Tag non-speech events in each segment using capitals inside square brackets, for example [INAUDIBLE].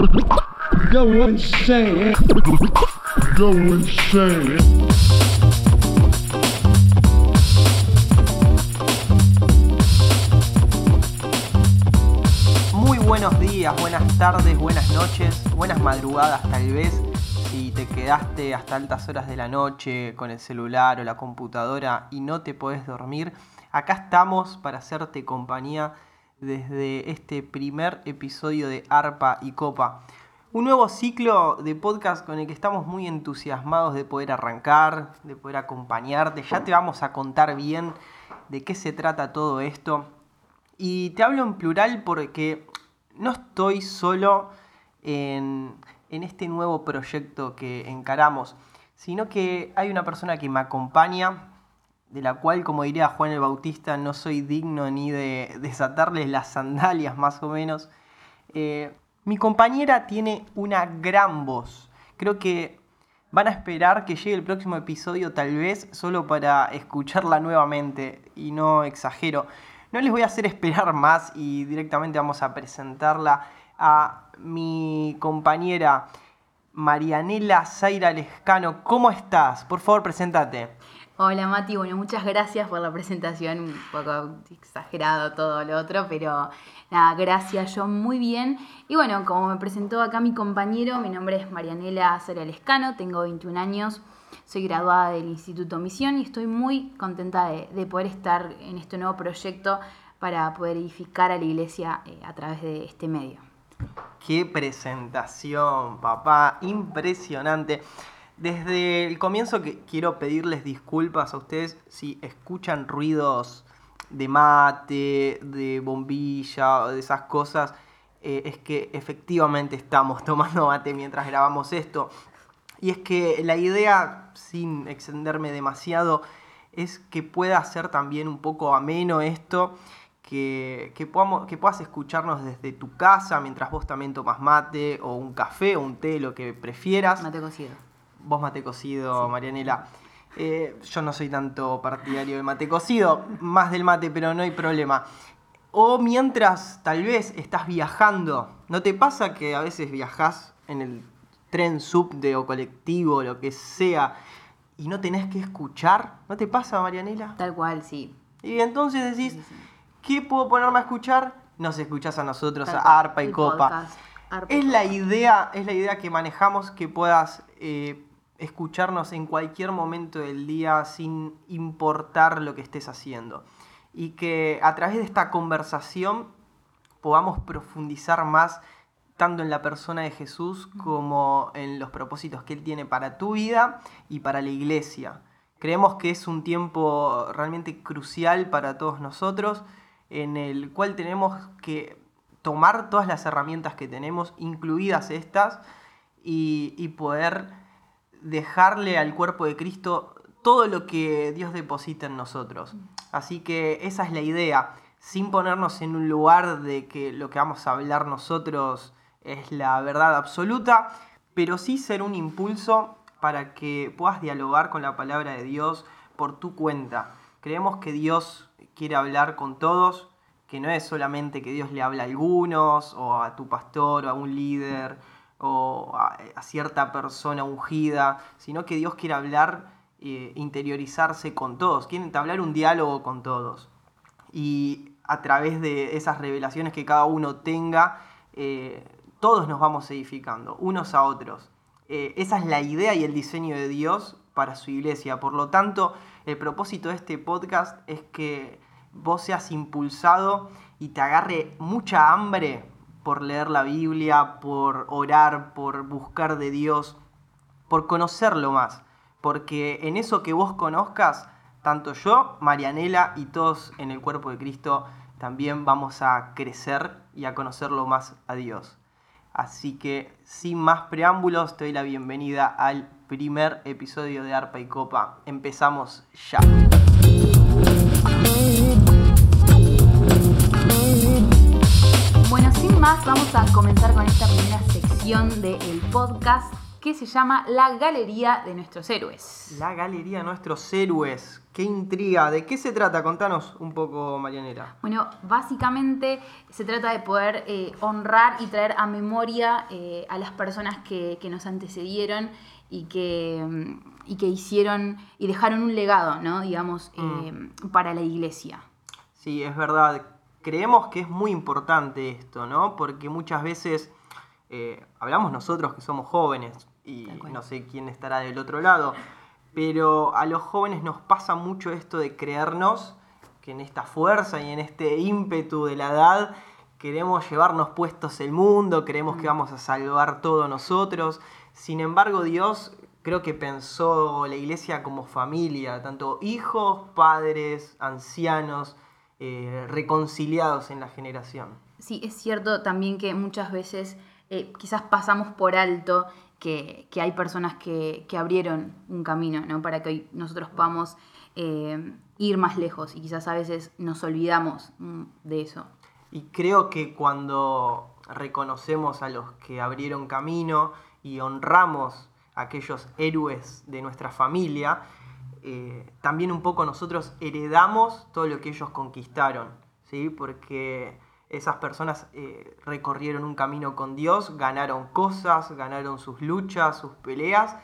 Go insane. Go insane. Muy buenos días, buenas tardes, buenas noches, buenas madrugadas tal vez. Si te quedaste hasta altas horas de la noche con el celular o la computadora y no te podés dormir, acá estamos para hacerte compañía desde este primer episodio de Arpa y Copa. Un nuevo ciclo de podcast con el que estamos muy entusiasmados de poder arrancar, de poder acompañarte. Ya te vamos a contar bien de qué se trata todo esto. Y te hablo en plural porque no estoy solo en, en este nuevo proyecto que encaramos, sino que hay una persona que me acompaña, de la cual, como diría Juan el Bautista, no soy digno ni de desatarles las sandalias más o menos. Eh, mi compañera tiene una gran voz. Creo que van a esperar que llegue el próximo episodio tal vez solo para escucharla nuevamente y no exagero. No les voy a hacer esperar más y directamente vamos a presentarla a mi compañera Marianela Zaira Lescano. ¿Cómo estás? Por favor, preséntate. Hola Mati, bueno, muchas gracias por la presentación, un poco exagerado todo lo otro, pero nada, gracias, yo muy bien. Y bueno, como me presentó acá mi compañero, mi nombre es Marianela Zaira Lescano, tengo 21 años, soy graduada del Instituto Misión y estoy muy contenta de, de poder estar en este nuevo proyecto para poder edificar a la iglesia eh, a través de este medio. Qué presentación, papá, impresionante. Desde el comienzo que quiero pedirles disculpas a ustedes si escuchan ruidos de mate, de bombilla, de esas cosas. Eh, es que efectivamente estamos [LAUGHS] tomando mate mientras grabamos esto. Y es que la idea, sin extenderme demasiado, es que pueda ser también un poco ameno esto, que, que, podamos, que puedas escucharnos desde tu casa mientras vos también tomas mate o un café o un té, lo que prefieras. Mate cocido. Vos mate cocido, Marianela. Eh, yo no soy tanto partidario del mate cocido, más del mate, pero no hay problema. O mientras tal vez estás viajando, ¿no te pasa que a veces viajas en el tren subte o colectivo, lo que sea, y no tenés que escuchar? ¿No te pasa, Marianela? Tal cual, sí. Y entonces decís, Sí, sí. ¿qué puedo ponerme a escuchar? Nos escuchás a nosotros, Tal a. Arpa y Copa. podcast, Arpa y Es la Copa. idea, es la idea que manejamos que puedas eh, escucharnos en cualquier momento del día sin importar lo que estés haciendo. Y que a través de esta conversación podamos profundizar más tanto en la persona de Jesús como en los propósitos que Él tiene para tu vida y para la iglesia. Creemos que es un tiempo realmente crucial para todos nosotros, en el cual tenemos que tomar todas las herramientas que tenemos, incluidas estas, y, y poder dejarle al cuerpo de Cristo todo lo que Dios deposita en nosotros. Así que esa es la idea, sin ponernos en un lugar de que lo que vamos a hablar nosotros es la verdad absoluta, pero sí ser un impulso para que puedas dialogar con la palabra de Dios por tu cuenta. Creemos que Dios quiere hablar con todos, que no es solamente que Dios le habla a algunos, o a tu pastor, o a un líder, o a, cierta persona ungida, sino que Dios quiere hablar, eh, interiorizarse con todos, quiere entablar un diálogo con todos. Y a través de esas revelaciones que cada uno tenga, eh, todos nos vamos edificando, unos a otros. Eh, esa es la idea y el diseño de Dios para su iglesia. Por lo tanto, el propósito de este podcast es que vos seas impulsado y te agarre mucha hambre por leer la Biblia, por orar, por buscar de Dios, por conocerlo más. Porque en eso que vos conozcas, tanto yo, Marianela y todos en el cuerpo de Cristo también vamos a crecer y a conocerlo más a Dios. Así que sin más preámbulos, te doy la bienvenida al primer episodio de Arpa y Copa. Empezamos ya. Sin más, vamos a comenzar con esta primera sección del podcast que se llama La Galería de Nuestros Héroes. La galería de nuestros héroes. qué intriga. ¿De qué se trata? Contanos un poco, Marianela. Bueno, básicamente se trata de poder eh, honrar y traer a memoria eh, a las personas que, que nos antecedieron y que, mm, y que hicieron y dejaron un legado, ¿no? Digamos, eh, para la iglesia. Sí, es verdad. Creemos que es muy importante esto, ¿no? Porque muchas veces eh, hablamos nosotros que somos jóvenes y no sé quién estará del otro lado, pero a los jóvenes nos pasa mucho esto de creernos que en esta fuerza y en este ímpetu de la edad queremos llevarnos puestos el mundo, creemos que vamos a salvar todo nosotros. Sin embargo, Dios creo que pensó la iglesia como familia, tanto hijos, padres, ancianos, eh, reconciliados en la generación. Sí, es cierto también que muchas veces eh, quizás pasamos por alto que, que hay personas que, que abrieron un camino, ¿no? Para que hoy nosotros podamos eh, ir más lejos y quizás a veces nos olvidamos mm, de eso. Y creo que cuando reconocemos a los que abrieron camino y honramos a aquellos héroes de nuestra familia, eh, también un poco nosotros heredamos todo lo que ellos conquistaron, ¿sí? Porque esas personas eh, recorrieron un camino con Dios, ganaron cosas, ganaron sus luchas, sus peleas,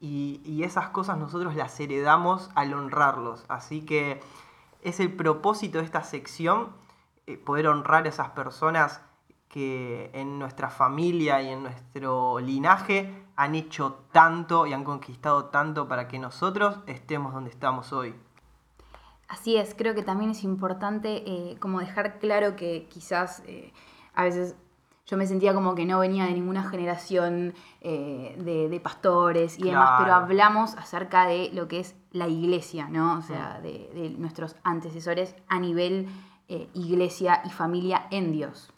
y, esas cosas nosotros las heredamos al honrarlos. Así que es el propósito de esta sección eh, poder honrar a esas personas que en nuestra familia y en nuestro linaje han hecho tanto y han conquistado tanto para que nosotros estemos donde estamos hoy. Así es, creo que también es importante eh, como dejar claro que quizás eh, a veces yo me sentía como que no venía de ninguna generación eh, de, de pastores y demás, pero hablamos acerca de lo que es la iglesia, ¿no? O sea, de, de nuestros antecesores a nivel eh, iglesia y familia en Dios.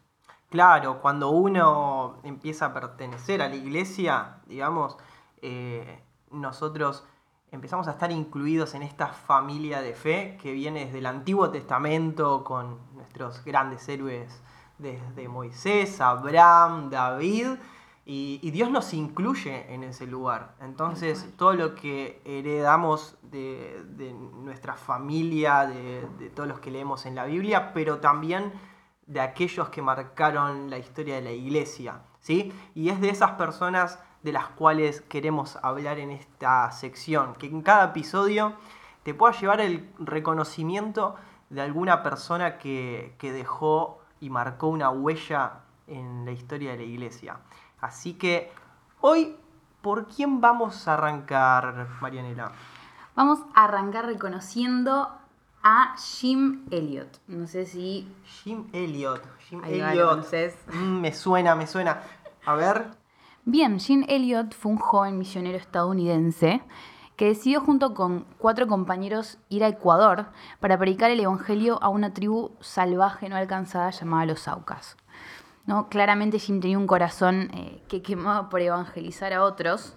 Claro, cuando uno empieza a pertenecer a la iglesia, digamos, eh, nosotros empezamos a estar incluidos en esta familia de fe que viene desde el Antiguo Testamento con nuestros grandes héroes desde Moisés, Abraham, David, y, y Dios nos incluye en ese lugar. Entonces, todo lo que heredamos de, de nuestra familia, de, de todos los que leemos en la Biblia, pero también de aquellos que marcaron la historia de la iglesia, ¿sí? Y es de esas personas de las cuales queremos hablar en esta sección, que en cada episodio te pueda llevar el reconocimiento de alguna persona que, que dejó y marcó una huella en la historia de la iglesia. Así que hoy, ¿por quién vamos a arrancar, Marianela? Vamos a arrancar reconociendo a Jim Elliot. No sé si Jim Elliot. Jim Ahí va, ¿lo Elliot. conoces? Mm, me suena, me suena. A ver. Bien, Jim Elliot fue un joven misionero estadounidense que decidió junto con cuatro compañeros ir a Ecuador para predicar el evangelio a una tribu salvaje no alcanzada llamada los Aucas. ¿No? Claramente Jim tenía un corazón eh, que quemaba por evangelizar a otros,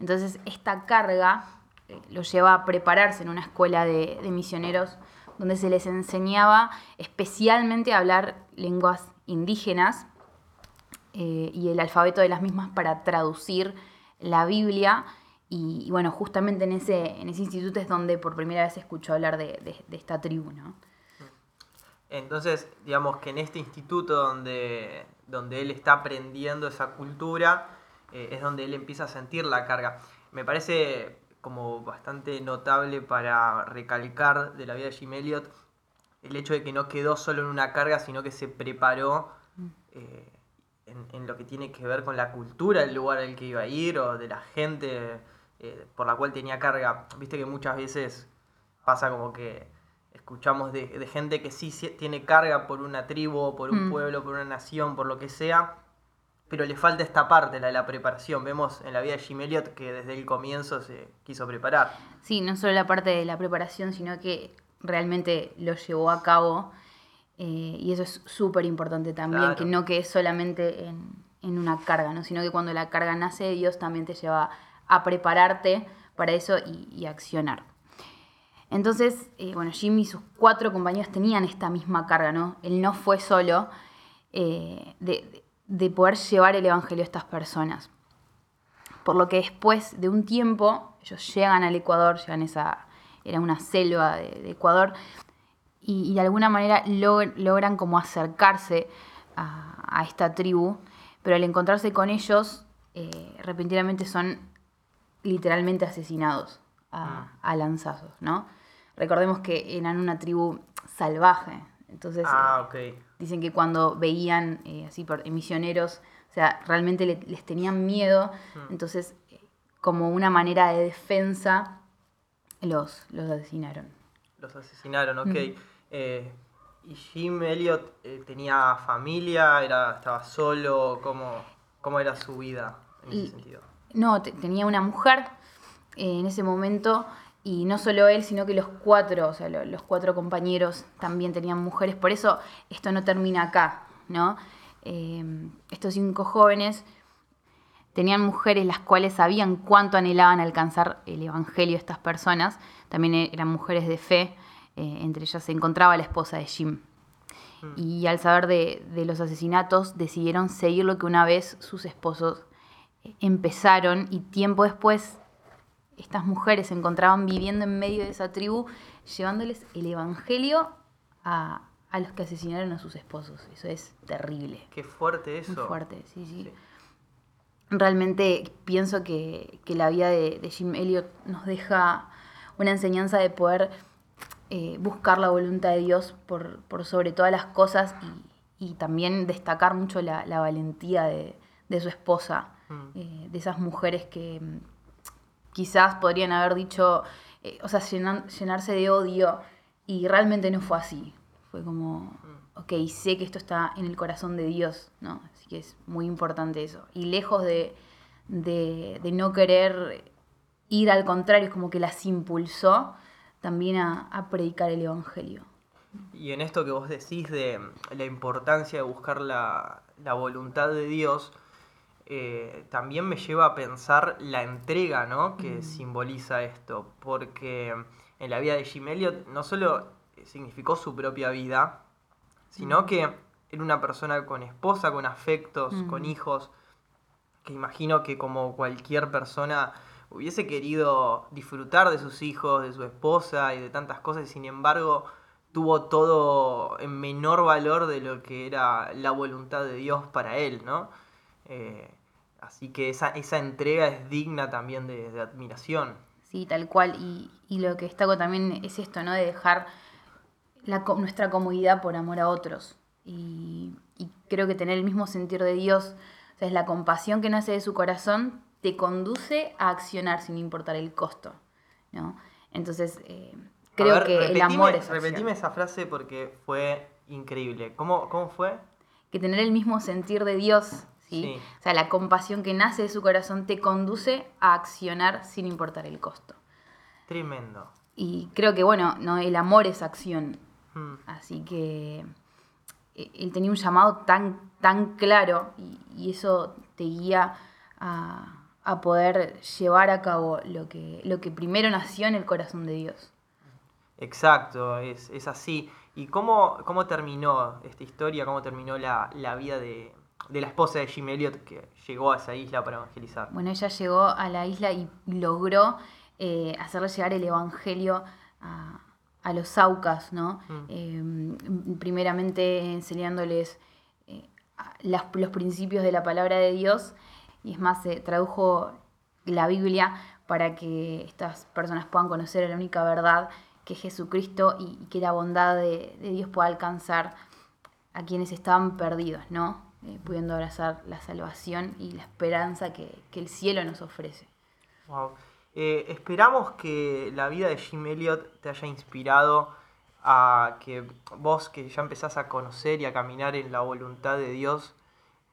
entonces esta carga eh, lo lleva a prepararse en una escuela de, de misioneros donde se les enseñaba especialmente a hablar lenguas indígenas eh, y el alfabeto de las mismas para traducir la Biblia. Y, bueno, justamente en ese, en ese instituto es donde por primera vez escuchó hablar de, de- de esta tribu, ¿no? Entonces, digamos que en este instituto donde, donde él está aprendiendo esa cultura, eh, es donde él empieza a sentir la carga. Me parece como bastante notable para recalcar de la vida de Jim Elliot el hecho de que no quedó solo en una carga, sino que se preparó eh, en, en lo que tiene que ver con la cultura del lugar al que iba a ir o de la gente eh, por la cual tenía carga. Viste que muchas veces pasa como que escuchamos de, de gente que sí, sí tiene carga por una tribu, por un Mm. pueblo, por una nación, por lo que sea, pero le falta esta parte, la de la preparación. Vemos en la vida de Jim Elliot que desde el comienzo se quiso preparar. Sí, no solo la parte de la preparación, sino que realmente lo llevó a cabo. eh, y eso es súper importante también, Claro. que no quede solamente en, en una carga, ¿no? sino que cuando la carga nace, Dios también te lleva a prepararte para eso y, y accionar. Entonces, eh, bueno, Jim y sus cuatro compañeros tenían esta misma carga, ¿no? Él no fue solo eh, de, de- de poder llevar el evangelio a estas personas. Por lo que después de un tiempo, ellos llegan al Ecuador, llegan esa, era una selva de, de Ecuador, y, y de alguna manera log- logran como acercarse a, a esta tribu, pero al encontrarse con ellos, eh, repentinamente son literalmente asesinados a, a lanzazos, ¿no? Recordemos que eran una tribu salvaje, entonces Ah, eh, ok. Dicen que cuando veían eh, así por, misioneros, o sea, realmente le- les tenían miedo, entonces eh, como una manera de defensa los, los asesinaron. Los asesinaron, ok. Eh, ¿Y Jim Elliot eh, tenía familia? Era, ¿Estaba solo? ¿Cómo, ¿Cómo era su vida en ese Y- sentido? No, te- tenía una mujer eh, en ese momento y no solo él, sino que los cuatro, o sea, lo- los cuatro compañeros también tenían mujeres. Por eso esto no termina acá, ¿no? Eh, estos cinco jóvenes tenían mujeres las cuales sabían cuánto anhelaban alcanzar el evangelio de estas personas. También e- eran mujeres de fe. eh, entre ellas se encontraba la esposa de Jim. Y al saber de, de los asesinatos, decidieron seguir lo que una vez sus esposos eh, empezaron y tiempo después estas mujeres se encontraban viviendo en medio de esa tribu, llevándoles el evangelio a, a los que asesinaron a sus esposos. Eso es terrible. Qué fuerte eso. Muy fuerte, sí, sí. Sí. Realmente pienso que, que la vida de, de Jim Elliot nos deja una enseñanza de poder eh, buscar la voluntad de Dios por, por sobre todas las cosas y, y también destacar mucho la, la valentía de, de su esposa, Mm. eh, de esas mujeres que quizás podrían haber dicho, eh, o sea, llenarse de odio y realmente no fue así. Fue como, ok, sé que esto está en el corazón de Dios, ¿no? Así que es muy importante eso. Y lejos de, de, de no querer ir al contrario, es como que las impulsó también a, a predicar el Evangelio. Y en esto que vos decís de la importancia de buscar la, la voluntad de Dios, eh, también me lleva a pensar la entrega ¿no? que simboliza esto. Porque en la vida de Jim Elliot no solo significó su propia vida, sino que era una persona con esposa, con afectos, Mm. con hijos, que imagino que como cualquier persona hubiese querido disfrutar de sus hijos, de su esposa y de tantas cosas, y sin embargo tuvo todo en menor valor de lo que era la voluntad de Dios para él, ¿no? Eh, así que esa, esa entrega es digna también de, de admiración. Sí, tal cual. Y, y lo que destaco también es esto, ¿no? De dejar la, nuestra comodidad por amor a otros. Y, y creo que tener el mismo sentir de Dios, o sea, es la compasión que nace de su corazón, te conduce a accionar sin importar el costo, ¿no? Entonces, eh, creo ver, que el amor es. Repetime esa frase porque fue increíble. ¿Cómo, cómo fue? que tener el mismo sentir de Dios, ¿sí? Sí. O sea, la compasión que nace de su corazón te conduce a accionar sin importar el costo. Tremendo. Y creo que, bueno, no, el amor es acción. Mm. Así que eh, él tenía un llamado tan, tan claro y, y eso te guía a, a poder llevar a cabo lo que, lo que primero nació en el corazón de Dios. Exacto, es, es así. ¿Y cómo, cómo terminó esta historia? ¿Cómo terminó la, la vida de, de la esposa de Jim Elliot que llegó a esa isla para evangelizar? Bueno, ella llegó a la isla y logró eh, hacerle llegar el evangelio a, a los Aucas, ¿no? Eh, primeramente enseñándoles eh, las- los principios de la palabra de Dios y es más, se tradujo la Biblia para que estas personas puedan conocer la única verdad que es Jesucristo y, y que la bondad de, de Dios pueda alcanzar a quienes estaban perdidos, ¿no? Eh, pudiendo abrazar la salvación y la esperanza que, que el cielo nos ofrece. Wow. Eh, esperamos que la vida de Jim Elliot te haya inspirado a que vos que ya empezás a conocer y a caminar en la voluntad de Dios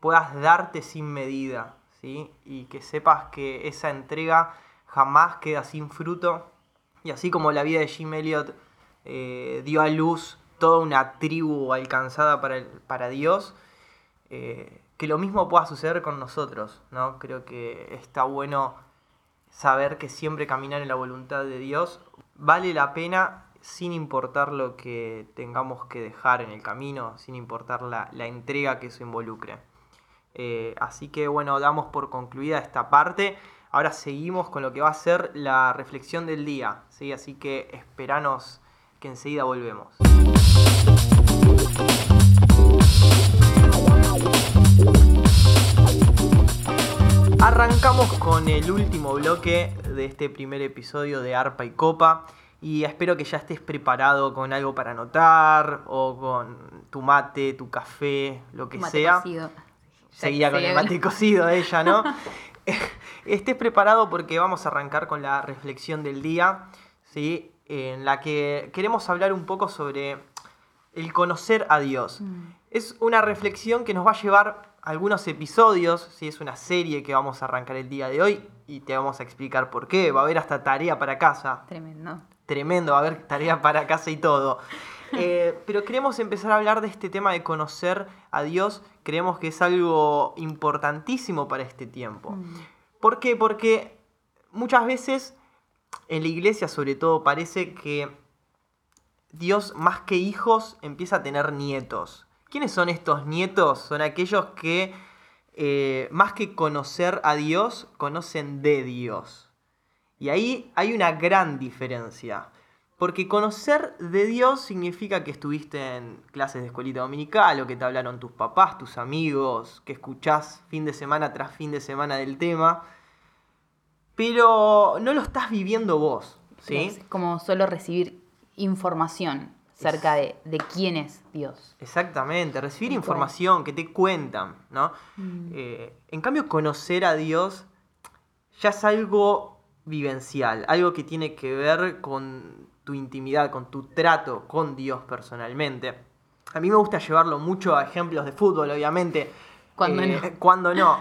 puedas darte sin medida, ¿sí? Y que sepas que esa entrega jamás queda sin fruto. Y así como la vida de Jim Elliot eh, dio a luz toda una tribu alcanzada para, el- para Dios, eh, que lo mismo pueda suceder con nosotros, ¿no? Creo que está bueno saber que siempre caminar en la voluntad de Dios vale la pena sin importar lo que tengamos que dejar en el camino, sin importar la, la entrega que eso involucre. Eh, así que bueno, damos por concluida esta parte. ahora seguimos con lo que va a ser la reflexión del día, ¿sí? Así que esperanos que enseguida volvemos. Arrancamos con el último bloque de este primer episodio de Arpa y Copa y espero que ya estés preparado con algo para anotar o con tu mate, tu café, lo que Mate sea. cocido. Seguía con el mate cocido ella, ¿no? [LAUGHS] [LAUGHS] Estés preparado porque vamos a arrancar con la reflexión del día, ¿sí? En la que queremos hablar un poco sobre el conocer a Dios. Mm. Es una reflexión que nos va a llevar algunos episodios, ¿sí? es una serie que vamos a arrancar el día de hoy y te vamos a explicar por qué. Va a haber hasta tarea para casa Tremendo. tremendo, va a haber tarea para casa y todo. [LAUGHS] Eh, pero queremos empezar a hablar de este tema de conocer a Dios. Creemos que es algo importantísimo para este tiempo. Mm. ¿Por qué? Porque muchas veces en la iglesia sobre todo parece que Dios más que hijos empieza a tener nietos. ¿Quiénes son estos nietos? Son aquellos que eh, más que conocer a Dios, conocen de Dios. Y ahí hay una gran diferencia. Porque conocer de Dios significa que estuviste en clases de escuelita dominical o que te hablaron tus papás, tus amigos, que escuchás fin de semana tras fin de semana del tema. Pero no lo estás viviendo vos, ¿sí? Es como solo recibir información acerca de, de quién es Dios. Exactamente, recibir información que te cuentan, ¿no? Mm. Eh, en cambio, conocer a Dios ya es algo vivencial, algo que tiene que ver con tu intimidad, con tu trato con Dios personalmente. A mí me gusta llevarlo mucho a ejemplos de fútbol, obviamente. Cuando eh, no. [LAUGHS] Cuando no.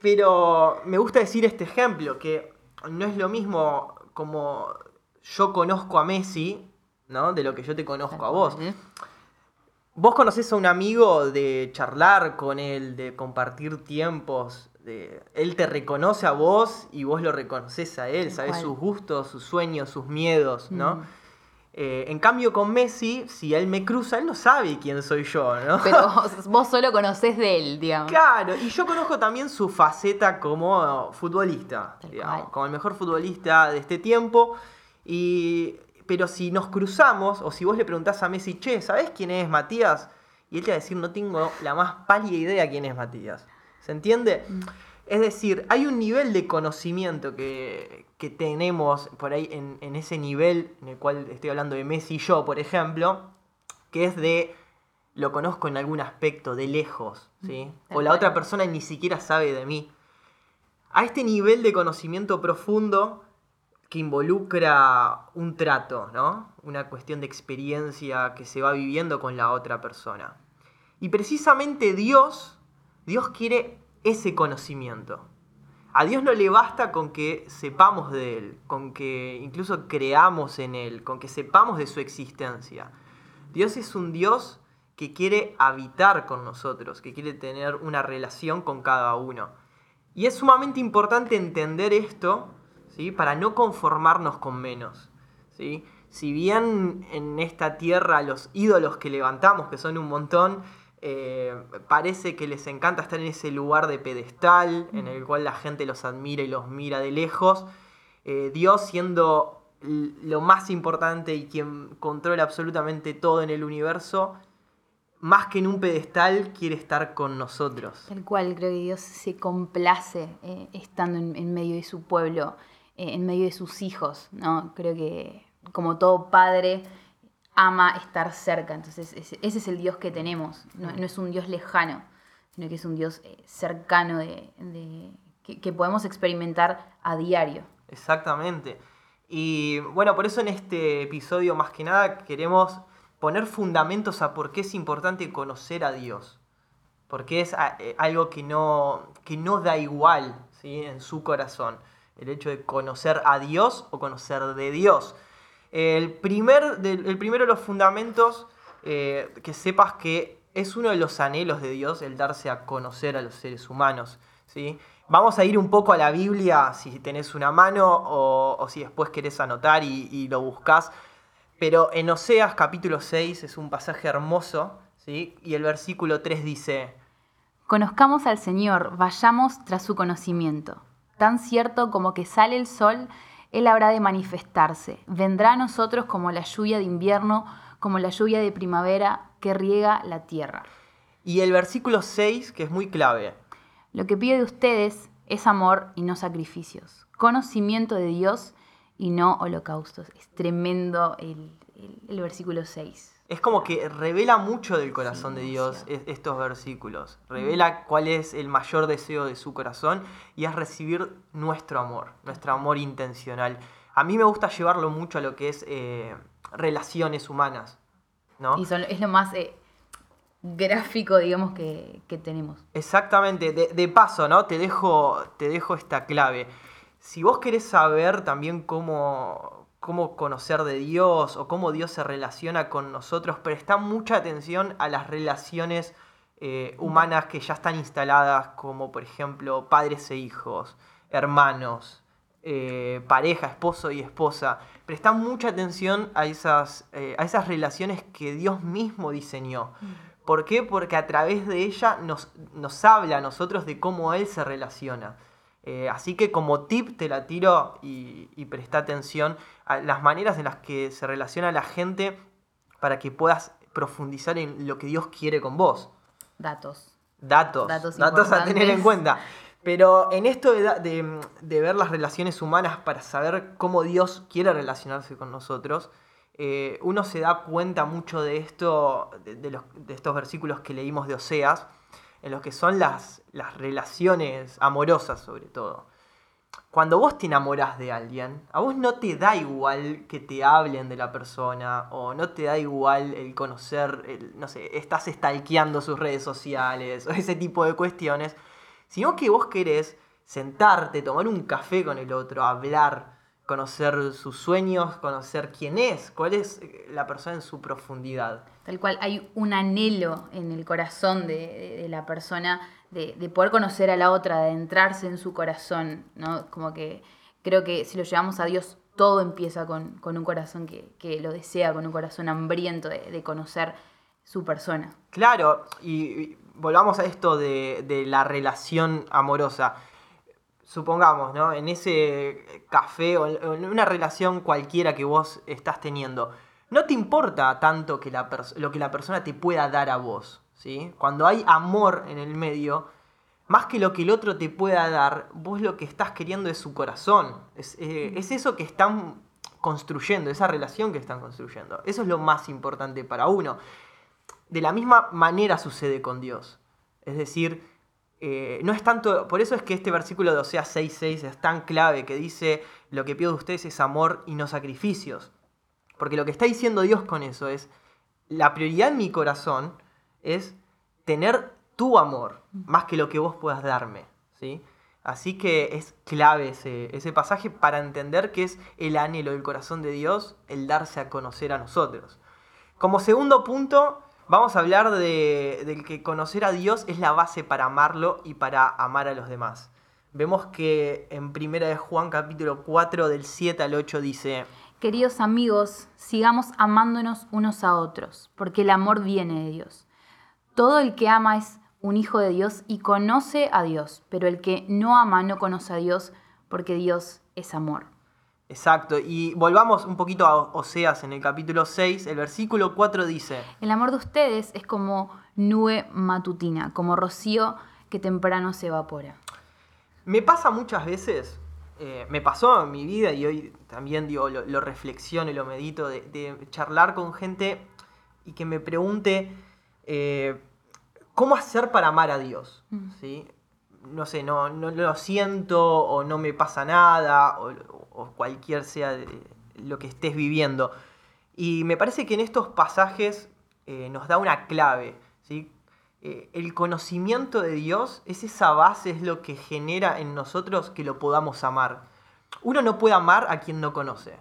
Pero me gusta decir este ejemplo, que no es lo mismo como yo conozco a Messi, ¿no? De lo que yo te conozco a vos. Vos conocés a un amigo de charlar con él, de compartir tiempos, de... él te reconoce a vos y vos lo reconoces a él, sabés sus gustos, sus sueños, sus miedos, ¿no? Mm. Eh, en cambio con Messi, si él me cruza, él no sabe quién soy yo, ¿no? Pero [LAUGHS] vos, vos solo conocés de él, digamos. Claro, y yo conozco también su faceta como futbolista, digamos, como el mejor futbolista de este tiempo. Y, pero si nos cruzamos, o si vos le preguntás a Messi, che, ¿sabés quién es Matías? Y él te va a decir, no tengo la más pálida idea quién es Matías. ¿Se entiende? Mm. Es decir, hay un nivel de conocimiento que, que tenemos por ahí en, en ese nivel en el cual estoy hablando de Messi y yo, por ejemplo, que es de lo conozco en algún aspecto, de lejos, ¿sí? Tal O la otra persona ni siquiera sabe de mí. A este nivel de conocimiento profundo que involucra un trato, ¿no? Una cuestión de experiencia que se va viviendo con la otra persona. Y precisamente Dios, Dios quiere ese conocimiento. A Dios no le basta con que sepamos de Él, con que incluso creamos en Él, con que sepamos de su existencia. Dios es un Dios que quiere habitar con nosotros, que quiere tener una relación con cada uno. Y es sumamente importante entender esto, ¿sí? Para no conformarnos con menos, ¿sí? Si bien en esta tierra los ídolos que levantamos, que son un montón, eh, parece que les encanta estar en ese lugar de pedestal, en el cual la gente los admira y los mira de lejos, eh, Dios siendo lo más importante y quien controla absolutamente todo en el universo, más que en un pedestal quiere estar con nosotros. Tal cual, creo que Dios se complace eh, estando en, medio de su pueblo, en medio de sus hijos, ¿no? Creo que como todo padre ama estar cerca, entonces ese, es el Dios que tenemos, no, es un Dios lejano, sino que es un Dios eh, cercano de, que, podemos experimentar a diario. Exactamente. Y bueno, por eso en este episodio más que nada queremos poner fundamentos a por qué es importante conocer a Dios. Porque es eh, algo que no, que no da igual ¿sí? en su corazón. El hecho de conocer a Dios o conocer de Dios. El, primer, el primero de los fundamentos, eh, que sepas que es uno de los anhelos de Dios el darse a conocer a los seres humanos. ¿sí? Vamos a ir un poco a la Biblia si tenés una mano o, si después querés anotar y, lo buscas. Pero en Oseas capítulo 6 es un pasaje hermoso, ¿sí? y el versículo 3 dice, Conozcamos al Señor, vayamos tras su conocimiento. Tan cierto como que sale el sol, Él habrá de manifestarse. Vendrá a nosotros como la lluvia de invierno, como la lluvia de primavera que riega la tierra. Y el versículo 6, que es muy clave. Lo que pide de ustedes es amor y no sacrificios, conocimiento de Dios y no holocaustos. Es tremendo el, el- el versículo 6. Es como que revela mucho del corazón Sí, de Dios es- estos versículos. Revela cuál es el mayor deseo de su corazón y es recibir nuestro amor, nuestro amor intencional. A mí me gusta llevarlo mucho a lo que es eh, relaciones humanas, ¿no? Y son- es lo más eh, gráfico, digamos, que, que tenemos. Exactamente, de, de paso, ¿no? Te dejo, te dejo esta clave. Si vos querés saber también cómo, cómo conocer de Dios o cómo Dios se relaciona con nosotros, presta mucha atención a las relaciones eh, humanas que ya están instaladas, como por ejemplo padres e hijos, hermanos, eh, pareja, esposo y esposa. Presta mucha atención a esas, eh, a esas relaciones que Dios mismo diseñó. ¿Por qué? Porque a través de ella nos, nos habla a nosotros de cómo Él se relaciona. Eh, así que como tip te la tiro y, y presta atención a las maneras en las que se relaciona la gente para que puedas profundizar en lo que Dios quiere con vos. Datos. Datos, Datos datos, a tener en cuenta. Pero en esto de, de- de ver las relaciones humanas para saber cómo Dios quiere relacionarse con nosotros, eh, uno se da cuenta mucho de esto, de, de los- de estos versículos que leímos de Oseas, en los que son las, las relaciones amorosas sobre todo. Cuando vos te enamorás de alguien, a vos no te da igual que te hablen de la persona, o no te da igual el conocer, el- no sé, estás stalkeando sus redes sociales, [LAUGHS] o ese tipo de cuestiones, sino que vos querés sentarte, tomar un café con el otro, hablar, conocer sus sueños, conocer quién es, cuál es eh, la persona en su profundidad. Tal cual hay un anhelo en el corazón de, de- de la persona de, de poder conocer a la otra, de entrarse en su corazón, ¿no? Como que creo que si lo llevamos a Dios, todo empieza con, con un corazón que, que lo desea, con un corazón hambriento de, conocer su persona. Claro, y, y volvamos a esto de la relación amorosa. Supongamos, ¿no? En ese café o en una relación cualquiera que vos estás teniendo, no te importa tanto que la lo que la persona te pueda dar a vos, ¿sí? Cuando hay amor en el medio, más que lo que el otro te pueda dar, vos lo que estás queriendo es su corazón. Es, eh, es eso que están construyendo, esa relación que están construyendo. Eso es lo más importante para uno de la misma manera sucede con Dios. Es decir, eh, no es tanto, por eso es que este versículo de Oseas 6.6 es tan clave, que dice, lo que pido de ustedes es amor y no sacrificios. Porque lo que está diciendo Dios con eso es, la prioridad en mi corazón es tener tu amor, más que lo que vos puedas darme. ¿sí? Así que es clave ese, ese pasaje para entender que es el anhelo del corazón de Dios, el darse a conocer a nosotros. Como segundo punto, vamos a hablar de, del que conocer a Dios es la base para amarlo y para amar a los demás. Vemos que en 1 de Juan capítulo 4 del 7 al 8 dice, Queridos amigos, sigamos amándonos unos a otros, porque el amor viene de Dios. Todo el que ama es un hijo de Dios y conoce a Dios, pero el que no ama no conoce a Dios, porque Dios es amor. Exacto, y volvamos un poquito a Oseas en el capítulo 6, el versículo 4 dice, El amor de ustedes es como nube matutina, como rocío que temprano se evapora. Me pasa muchas veces, eh, me pasó en mi vida y hoy también digo, lo, lo reflexiono y lo medito, de, de charlar con gente y que me pregunte eh, cómo hacer para amar a Dios. Mm. ¿sí? No sé, no, no lo siento o no me pasa nada o, cualquier sea lo que estés viviendo. Y me parece que en estos pasajes eh, nos da una clave. ¿sí? Eh, el conocimiento de Dios es esa base, es lo que genera en nosotros que lo podamos amar. Uno no puede amar a quien no conoce.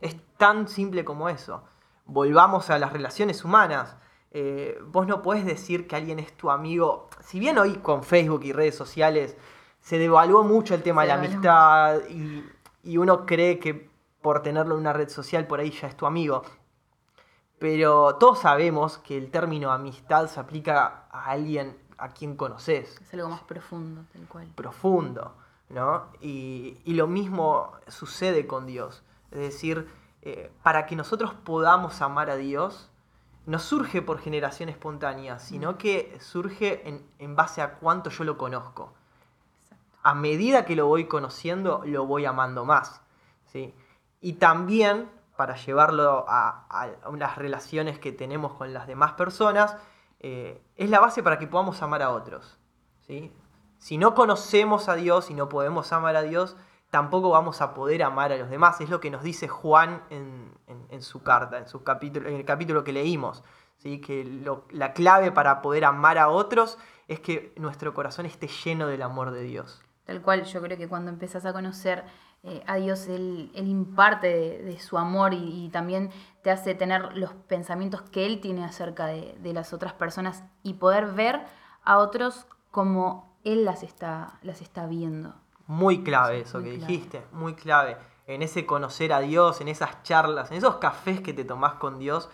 Es tan simple como eso. Volvamos a las relaciones humanas. Eh, vos no podés decir que alguien es tu amigo. Si bien hoy con Facebook y redes sociales se devaluó mucho el tema Se de la amistad y, y uno cree que por tenerlo en una red social por ahí ya es tu amigo. Pero todos sabemos que el término amistad se aplica a alguien a quien conoces Es algo más profundo, tal cual. profundo. ¿no? Y, y lo mismo sucede con Dios. Es decir, eh, para que nosotros podamos amar a Dios, no surge por generación espontánea, sino que surge en, en base a cuánto yo lo conozco. A medida que lo voy conociendo, lo voy amando más. ¿sí? Y también, para llevarlo a, a, las relaciones que tenemos con las demás personas, eh, es la base para que podamos amar a otros. ¿sí? Si no conocemos a Dios y no podemos amar a Dios, tampoco vamos a poder amar a los demás. Es lo que nos dice Juan en, su carta, en, su capítulo, el capítulo que leímos. ¿sí? Que la clave para poder amar a otros es que nuestro corazón esté lleno del amor de Dios. Tal cual, yo creo que cuando empezás a conocer eh, a Dios, Él, imparte de, su amor y, también te hace tener los pensamientos que Él tiene acerca de, las otras personas y poder ver a otros como Él las está viendo. Muy clave eso muy que clave. dijiste, muy clave. En ese conocer a Dios, en esas charlas, en esos cafés que te tomás con Dios,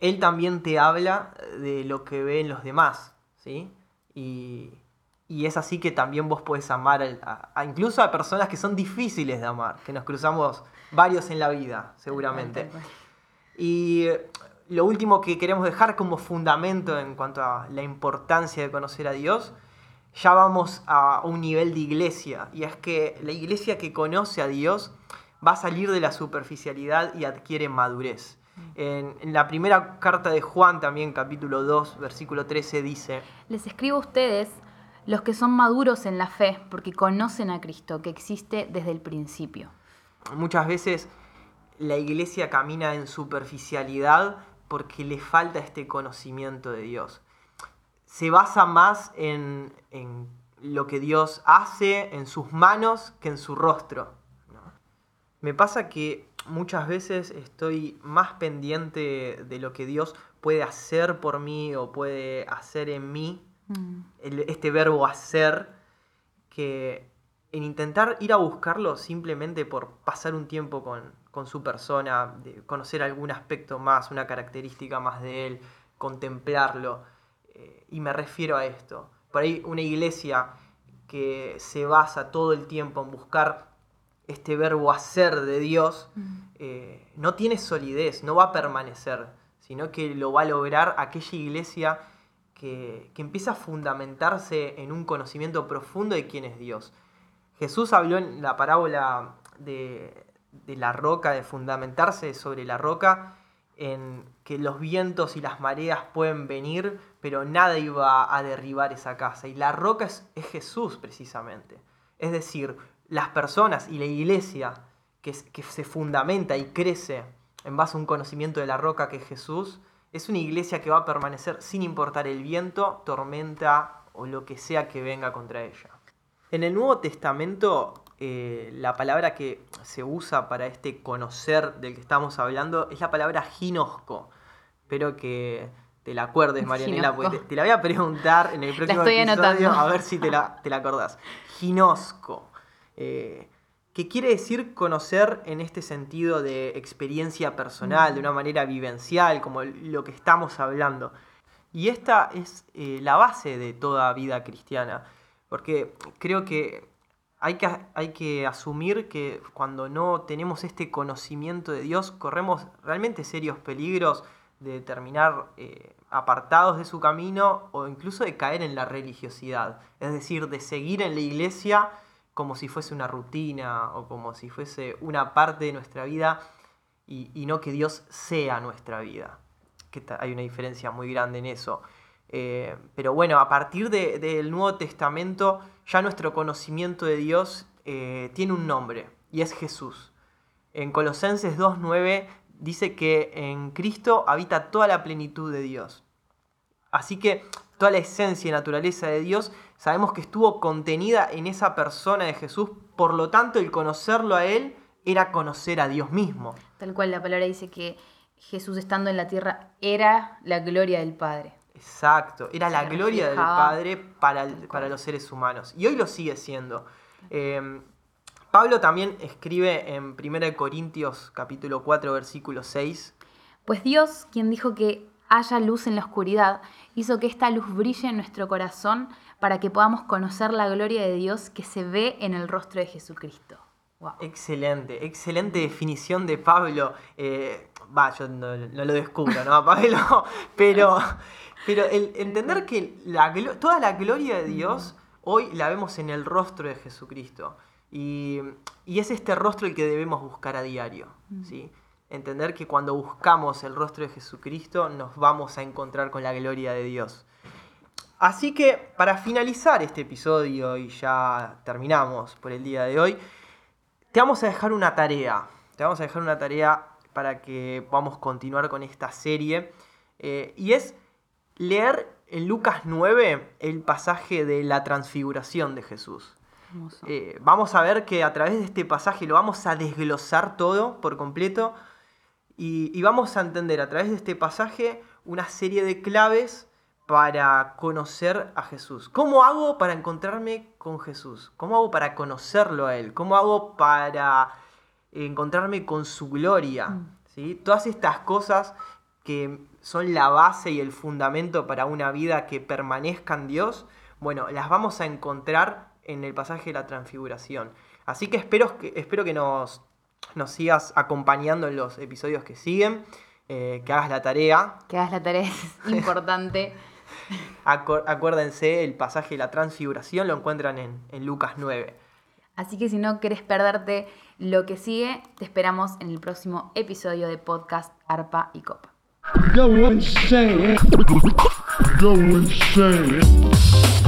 Él también te habla de lo que ven los demás, ¿sí? Y, y es así que también vos podés amar a, a- incluso a personas que son difíciles de amar, que nos cruzamos varios en la vida, seguramente. Y lo último que queremos dejar como fundamento en cuanto a la importancia de conocer a Dios, ya vamos a un nivel de iglesia. Y es que la iglesia que conoce a Dios va a salir de la superficialidad y adquiere madurez. En, en la primera carta de Juan, también capítulo 2, versículo 13, dice, Les escribo a ustedes, los que son maduros en la fe, porque conocen a Cristo, que existe desde el principio. muchas veces la iglesia camina en superficialidad porque le falta este conocimiento de Dios. Se basa más en, en lo que Dios hace en sus manos que en su rostro. ¿no? Me pasa que muchas veces estoy más pendiente de lo que Dios puede hacer por mí o puede hacer en mí, Mm. el- este verbo hacer, que en intentar ir a buscarlo simplemente por pasar un tiempo con, con su persona, de conocer algún aspecto más, una característica más de él, contemplarlo. Eh, y me refiero a esto. Por ahí una iglesia que se basa todo el tiempo en buscar este verbo hacer de Dios, eh, no tiene solidez, no va a permanecer, sino que lo va a lograr aquella iglesia que, que empieza a fundamentarse en un conocimiento profundo de quién es Dios. Jesús habló en la parábola de, de la roca, de fundamentarse sobre la roca, en que los vientos y las mareas pueden venir, pero nada iba a derribar esa casa. Y la roca es, es Jesús precisamente. Es decir, las personas y la iglesia que, que se fundamenta y crece en base a un conocimiento de la roca que es Jesús, es una iglesia que va a permanecer sin importar el viento, tormenta o lo que sea que venga contra ella. En el Nuevo Testamento, eh, la palabra que se usa para este conocer del que estamos hablando es la palabra ginosco. Espero que te la acuerdes, Marianela, porque te, la voy a preguntar en el próximo episodio anotando. a ver si te la, te la acordás. Ginosco. Eh, que quiere decir conocer en este sentido de experiencia personal, de una manera vivencial, como lo que estamos hablando. Y esta es eh, la base de toda vida cristiana, porque creo que hay, que hay que asumir que cuando no tenemos este conocimiento de Dios, corremos realmente serios peligros de terminar eh, apartados de su camino o incluso de caer en la religiosidad, es decir, de seguir en la iglesia como si fuese una rutina o como si fuese una parte de nuestra vida y, no que Dios sea nuestra vida. Hay una diferencia muy grande en eso. Eh, pero bueno, a partir de- del Nuevo Testamento ya nuestro conocimiento de Dios eh, tiene un nombre y es Jesús. En Colosenses 2.9 dice que en Cristo habita toda la plenitud de Dios. Así que toda la esencia y naturaleza de Dios sabemos que estuvo contenida en esa persona de Jesús, por lo tanto el conocerlo a Él era conocer a Dios mismo. Tal cual la palabra dice que Jesús estando en la tierra era la gloria del Padre. Exacto, era la gloria del Padre para, el- para los seres humanos. Y hoy lo sigue siendo. Eh, Pablo también escribe en 1 Corintios capítulo 4 versículo 6, Pues Dios, quien dijo que haya luz en la oscuridad, hizo que esta luz brille en nuestro corazón para que podamos conocer la gloria de Dios que se ve en el rostro de Jesucristo. Wow. Excelente, excelente definición de Pablo. Eh, Va, yo no, no lo descubro, ¿no? [LAUGHS] Pablo, pero, pero el entender que la, toda la gloria de Dios hoy la vemos en el rostro de Jesucristo. Y, y es este rostro el que debemos buscar a diario, ¿sí? Entender que cuando buscamos el rostro de Jesucristo nos vamos a encontrar con la gloria de Dios. Así que para finalizar este episodio y ya terminamos por el día de hoy, te vamos a dejar una tarea. Te vamos a dejar una tarea para que podamos continuar con esta serie. eh, y es leer en Lucas 9 el pasaje de la transfiguración de Jesús. Eh, vamos a ver que a través de este pasaje lo vamos a desglosar todo por completo y, y vamos a entender a través de este pasaje una serie de claves para conocer a Jesús. ¿Cómo hago para encontrarme con Jesús? ¿Cómo hago para conocerlo a Él? ¿Cómo hago para encontrarme con su gloria? ¿Sí? Todas estas cosas que son la base y el fundamento para una vida que permanezca en Dios, bueno, las vamos a encontrar en el pasaje de la transfiguración. Así que espero que, espero que nos, nos sigas acompañando en los episodios que siguen, eh, que hagas la tarea. Que hagas la tarea es [LAUGHS] importante. Acu- acuérdense, el pasaje de la transfiguración lo encuentran en, en Lucas 9. Así que si no querés perderte lo que sigue, te esperamos en el próximo episodio de podcast Arpa y Copa. Go insane. Go insane.